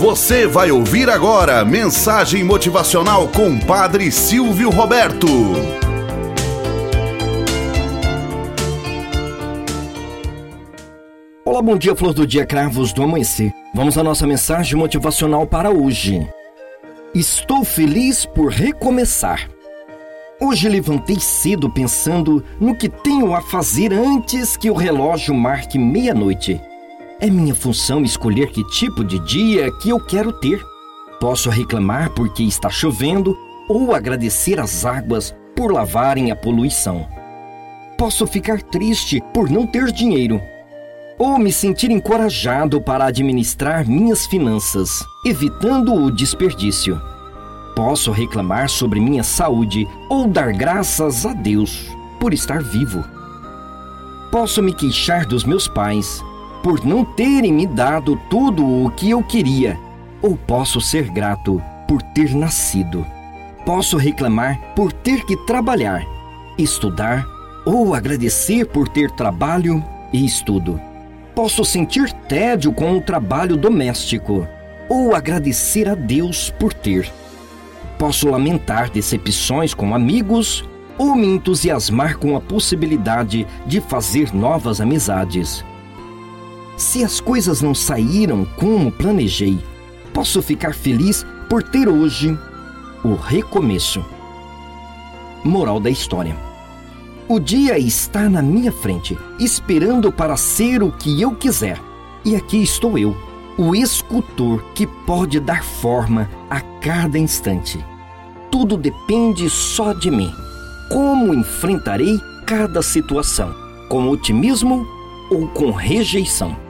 Você vai ouvir agora mensagem motivacional com Padre Silvio Roberto. Olá, bom dia, flor do dia, cravos do amanhecer. Vamos à nossa mensagem motivacional para hoje. Estou feliz por recomeçar. Hoje levantei cedo pensando no que tenho a fazer antes que o relógio marque meia-noite. É minha função escolher que tipo de dia que eu quero ter. Posso reclamar porque está chovendo ou agradecer as águas por lavarem a poluição. Posso ficar triste por não ter dinheiro ou me sentir encorajado para administrar minhas finanças, evitando o desperdício. Posso reclamar sobre minha saúde ou dar graças a Deus por estar vivo. Posso me queixar dos meus pais por não terem me dado tudo o que eu queria, ou posso ser grato por ter nascido. Posso reclamar por ter que trabalhar, estudar ou agradecer por ter trabalho e estudo. Posso sentir tédio com o trabalho doméstico ou agradecer a Deus por ter. Posso lamentar decepções com amigos ou me entusiasmar com a possibilidade de fazer novas amizades. Se as coisas não saíram como planejei, posso ficar feliz por ter hoje o recomeço. Moral da história: O dia está na minha frente, esperando para ser o que eu quiser. E aqui estou eu, o escultor que pode dar forma a cada instante. Tudo depende só de mim. Como enfrentarei cada situação? Com otimismo ou com rejeição?